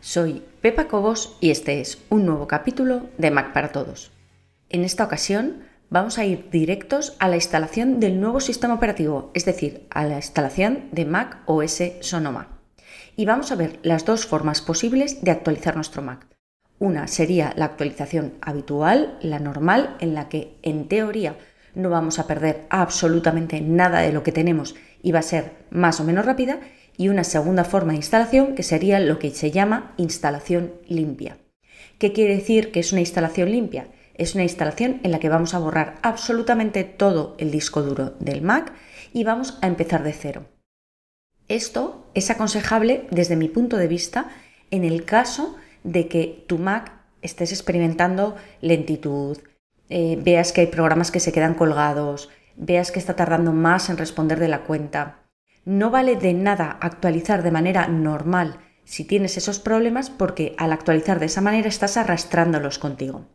Soy Pepa Cobos y este es un nuevo capítulo de Mac para Todos. En esta ocasión vamos a ir directos a la instalación del nuevo sistema operativo, es decir, a la instalación de Mac OS Sonoma. Y vamos a ver las dos formas posibles de actualizar nuestro Mac. Una sería la actualización habitual, la normal, en la que en teoría no vamos a perder absolutamente nada de lo que tenemos y va a ser más o menos rápida. Y una segunda forma de instalación que sería lo que se llama instalación limpia. ¿Qué quiere decir que es una instalación limpia? Es una instalación en la que vamos a borrar absolutamente todo el disco duro del Mac y vamos a empezar de cero. Esto es aconsejable desde mi punto de vista en el caso de que tu Mac estés experimentando lentitud, eh, veas que hay programas que se quedan colgados, veas que está tardando más en responder de la cuenta. No vale de nada actualizar de manera normal si tienes esos problemas porque al actualizar de esa manera estás arrastrándolos contigo.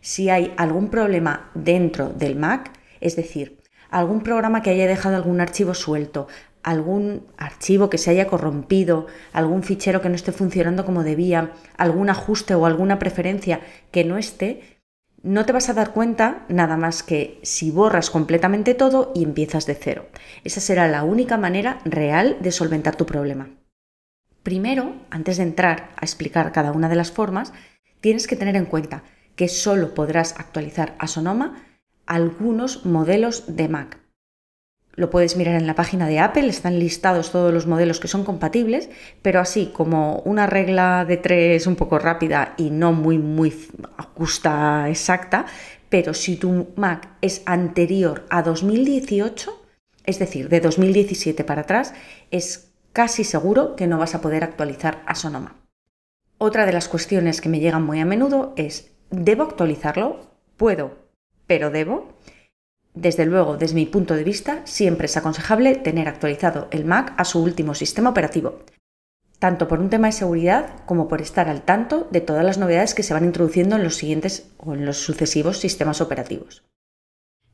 Si hay algún problema dentro del Mac, es decir, algún programa que haya dejado algún archivo suelto, algún archivo que se haya corrompido, algún fichero que no esté funcionando como debía, algún ajuste o alguna preferencia que no esté, no te vas a dar cuenta nada más que si borras completamente todo y empiezas de cero. Esa será la única manera real de solventar tu problema. Primero, antes de entrar a explicar cada una de las formas, tienes que tener en cuenta que solo podrás actualizar a Sonoma algunos modelos de Mac. Lo puedes mirar en la página de Apple, están listados todos los modelos que son compatibles, pero así como una regla de tres un poco rápida y no muy, muy justa, exacta, pero si tu Mac es anterior a 2018, es decir, de 2017 para atrás, es casi seguro que no vas a poder actualizar a Sonoma. Otra de las cuestiones que me llegan muy a menudo es, ¿debo actualizarlo? ¿Puedo? ¿Pero debo? Desde luego, desde mi punto de vista, siempre es aconsejable tener actualizado el Mac a su último sistema operativo, tanto por un tema de seguridad como por estar al tanto de todas las novedades que se van introduciendo en los siguientes o en los sucesivos sistemas operativos.